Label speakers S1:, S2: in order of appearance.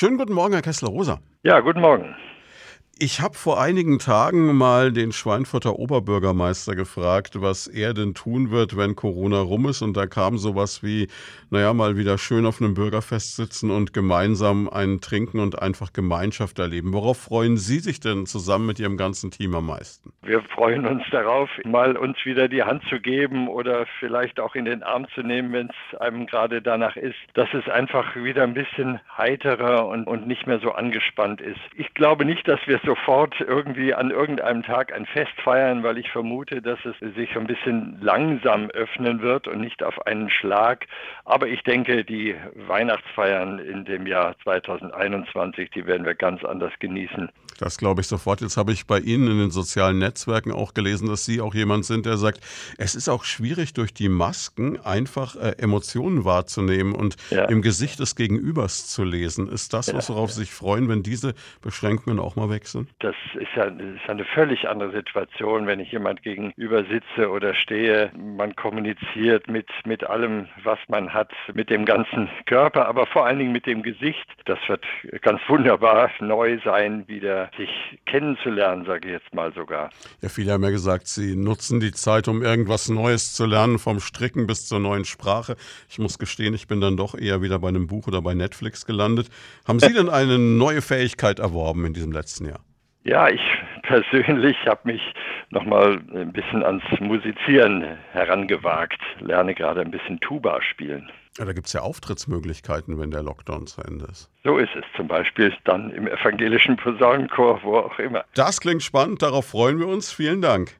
S1: Schönen guten Morgen, Herr Kessler-Rosa.
S2: Ja, guten Morgen.
S1: Ich habe vor einigen Tagen mal den Schweinfurter Oberbürgermeister gefragt, was er denn tun wird, wenn Corona rum ist. Und da kam sowas wie, naja, mal wieder schön auf einem Bürgerfest sitzen und gemeinsam einen trinken und einfach Gemeinschaft erleben. Worauf freuen Sie sich denn zusammen mit Ihrem ganzen Team am meisten?
S2: Wir freuen uns darauf, mal uns wieder die Hand zu geben oder vielleicht auch in den Arm zu nehmen, wenn es einem gerade danach ist, dass es einfach wieder ein bisschen heiterer und, und nicht mehr so angespannt ist. Ich glaube nicht, dass wir so sofort irgendwie an irgendeinem Tag ein Fest feiern, weil ich vermute, dass es sich ein bisschen langsam öffnen wird und nicht auf einen Schlag. Aber ich denke, die Weihnachtsfeiern in dem Jahr 2021, die werden wir ganz anders genießen.
S1: Das glaube ich sofort. Jetzt habe ich bei Ihnen in den sozialen Netzwerken auch gelesen, dass Sie auch jemand sind, der sagt, es ist auch schwierig durch die Masken einfach äh, Emotionen wahrzunehmen und ja. im Gesicht des Gegenübers zu lesen. Ist das, was worauf Sie sich freuen, wenn diese Beschränkungen auch mal weg sind?
S2: Lassen? Das ist ja das ist eine völlig andere Situation, wenn ich jemand gegenüber sitze oder stehe. Man kommuniziert mit, mit allem, was man hat, mit dem ganzen Körper, aber vor allen Dingen mit dem Gesicht. Das wird ganz wunderbar neu sein, wieder sich kennenzulernen, sage ich jetzt mal sogar.
S1: Ja, viele haben ja gesagt, sie nutzen die Zeit, um irgendwas Neues zu lernen, vom Stricken bis zur neuen Sprache. Ich muss gestehen, ich bin dann doch eher wieder bei einem Buch oder bei Netflix gelandet. Haben Sie denn eine neue Fähigkeit erworben in diesem letzten Jahr?
S2: Ja, ich persönlich habe mich nochmal ein bisschen ans Musizieren herangewagt, lerne gerade ein bisschen Tuba spielen.
S1: Ja, da gibt es ja Auftrittsmöglichkeiten, wenn der Lockdown zu Ende ist.
S2: So ist es zum Beispiel dann im evangelischen Posaunenchor, wo auch immer.
S1: Das klingt spannend, darauf freuen wir uns. Vielen Dank.